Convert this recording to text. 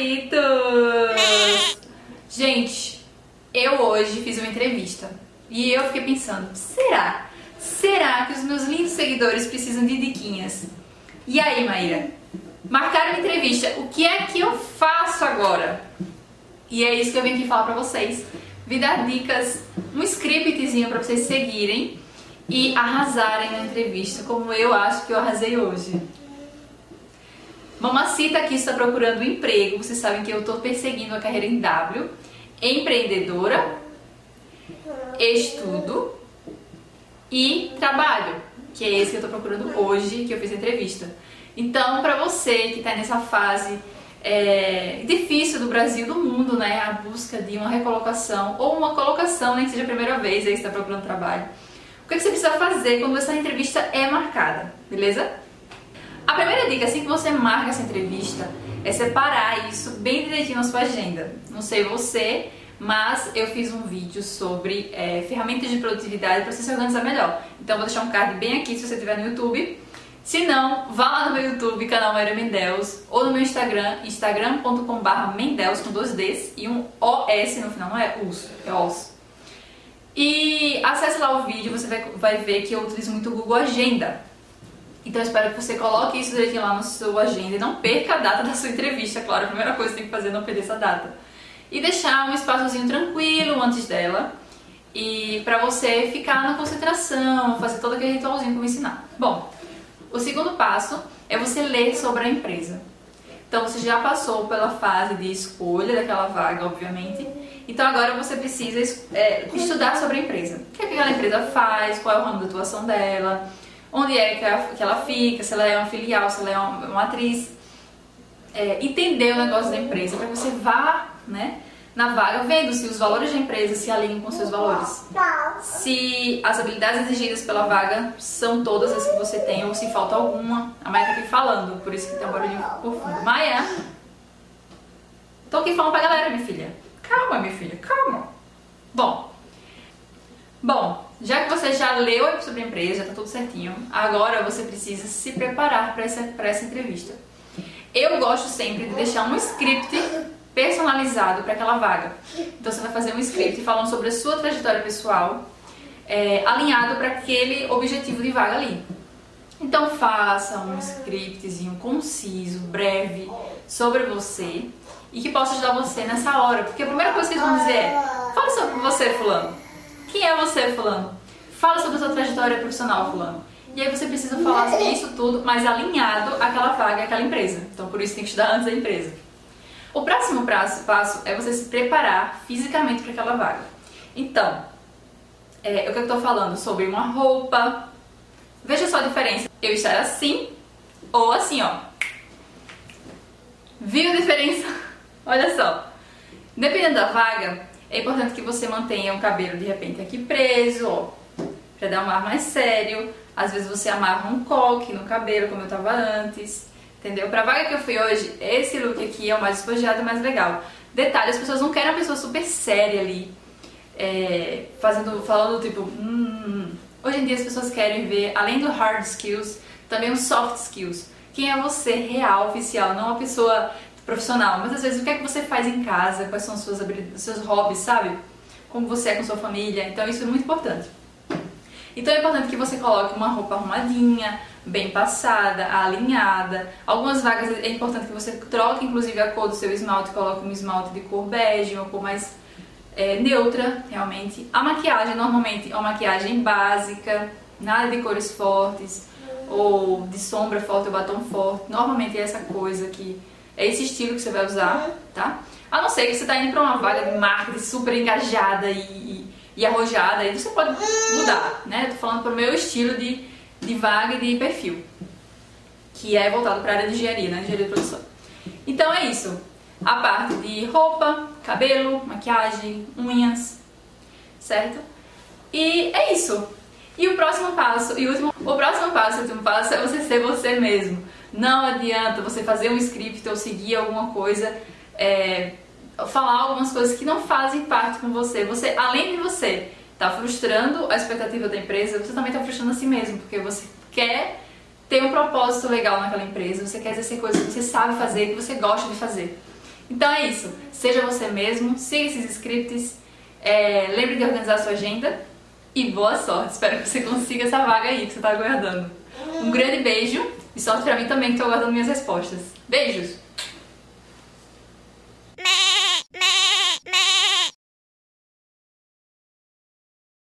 favoritos! Gente, eu hoje fiz uma entrevista e eu fiquei pensando, será? Será que os meus lindos seguidores precisam de diquinhas? E aí, Maíra? Marcaram uma entrevista, o que é que eu faço agora? E é isso que eu vim aqui falar pra vocês. Vim dar dicas, um scriptzinho pra vocês seguirem e arrasarem na entrevista, como eu acho que eu arrasei hoje. Mamacita aqui está procurando emprego. Vocês sabem que eu estou perseguindo a carreira em W. Empreendedora, estudo e trabalho, que é esse que eu estou procurando hoje, que eu fiz a entrevista. Então, para você que está nessa fase é, difícil do Brasil, do mundo, né, a busca de uma recolocação ou uma colocação, nem que seja a primeira vez aí que está procurando trabalho, o que você precisa fazer quando essa entrevista é marcada, beleza? A primeira dica, assim que você marca essa entrevista, é separar isso bem direitinho na sua agenda. Não sei você, mas eu fiz um vídeo sobre é, ferramentas de produtividade para você se organizar melhor. Então vou deixar um card bem aqui se você estiver no YouTube. Se não, vá lá no meu YouTube, canal Maria Mendels, ou no meu Instagram, instagram.com.br Mendels com dois Ds e um OS no final, não é us, é os. E acesse lá o vídeo, você vai, vai ver que eu utilizo muito o Google Agenda. Então espero que você coloque isso direitinho lá na sua agenda e não perca a data da sua entrevista, claro. A primeira coisa que tem que fazer é não perder essa data. E deixar um espaçozinho tranquilo antes dela e para você ficar na concentração, fazer todo aquele ritualzinho que eu ensinar. Bom, o segundo passo é você ler sobre a empresa. Então você já passou pela fase de escolha daquela vaga, obviamente. Então agora você precisa é, estudar sobre a empresa. O que, é que aquela empresa faz, qual é o ramo de atuação dela, onde é que ela fica, se ela é uma filial, se ela é uma, atriz. É, entender o negócio da empresa, para você vá né, na vaga vendo se os valores da empresa se alinham com seus valores. Se as habilidades exigidas pela vaga são todas as que você tem ou se falta alguma. A Maia tá aqui falando, por isso que tem um barulhinho por fundo. Maia! Tô aqui falando pra galera, minha filha. Calma, minha filha, calma. Bom, bom, já que você já leu sobre a empresa, já tá tudo certinho, agora você precisa se preparar para essa, essa entrevista. Eu gosto sempre de deixar um script personalizado para aquela vaga. Então você vai fazer um script falando sobre a sua trajetória pessoal, é, alinhado para aquele objetivo de vaga ali. Então faça um scriptzinho conciso, breve, sobre você e que possa ajudar você nessa hora. Porque a primeira coisa que eles vão dizer é: fala sobre você, fulano. Quem é você, fulano? Fala sobre a sua trajetória profissional, fulano. E aí você precisa falar sobre isso tudo, mas alinhado àquela vaga, àquela empresa. Então por isso tem que estudar antes da empresa. O próximo passo é você se preparar fisicamente para aquela vaga. Então, é, o que eu estou falando sobre uma roupa. Veja só a diferença. Eu estar assim ou assim, ó. Viu a diferença? Olha só. Dependendo da vaga, é importante que você mantenha o cabelo de repente aqui preso, ó, para dar um ar mais sério. Às vezes você amarra um coque no cabelo, como eu tava antes, entendeu? Pra vaga que eu fui hoje, esse look aqui é o mais despojado e mais legal. Detalhe, as pessoas não querem uma pessoa super séria ali, é, fazendo, falando tipo, hum. Hoje em dia as pessoas querem ver, além do hard skills, também os soft skills. Quem é você real, oficial, não uma pessoa profissional, mas às vezes o que é que você faz em casa, quais são os seus, seus hobbies, sabe? Como você é com sua família, então isso é muito importante. Então é importante que você coloque uma roupa arrumadinha, bem passada, alinhada. Algumas vagas é importante que você troque inclusive a cor do seu esmalte, coloque um esmalte de cor bege, uma cor mais é, neutra, realmente. A maquiagem normalmente é uma maquiagem básica, nada de cores fortes ou de sombra forte ou batom forte. Normalmente é essa coisa que é esse estilo que você vai usar, tá? A não ser que você está indo para uma vaga de marketing super engajada e, e, e arrojada, aí você pode mudar, né? Tô falando para o meu estilo de, de vaga e de perfil, que é voltado para a área de engenharia, né? Engenharia de produção. Então é isso. A parte de roupa, cabelo, maquiagem, unhas, certo? E é isso. E o próximo passo, e o último, o próximo passo, o último passo é você ser você mesmo. Não adianta você fazer um script ou seguir alguma coisa, é, falar algumas coisas que não fazem parte com você. Você, além de você tá frustrando a expectativa da empresa, você também está frustrando a si mesmo, porque você quer ter um propósito legal naquela empresa, você quer exercer coisas que você sabe fazer, que você gosta de fazer. Então é isso. Seja você mesmo, siga esses scripts, é, lembre de organizar a sua agenda e boa sorte. Espero que você consiga essa vaga aí que você está aguardando. Um grande beijo e sorte pra mim também que estou aguardando minhas respostas. Beijos!